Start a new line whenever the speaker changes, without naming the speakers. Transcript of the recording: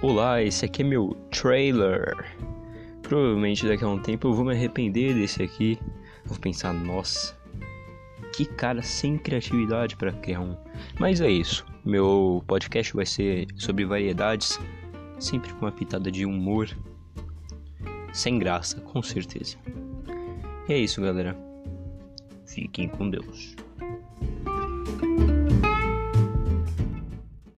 Olá, esse aqui é meu trailer. Provavelmente daqui a um tempo eu vou me arrepender desse aqui. Vou pensar, nossa, que cara sem criatividade para criar um. Mas é isso. Meu podcast vai ser sobre variedades, sempre com uma pitada de humor. Sem graça, com certeza. E é isso, galera. Fiquem com Deus.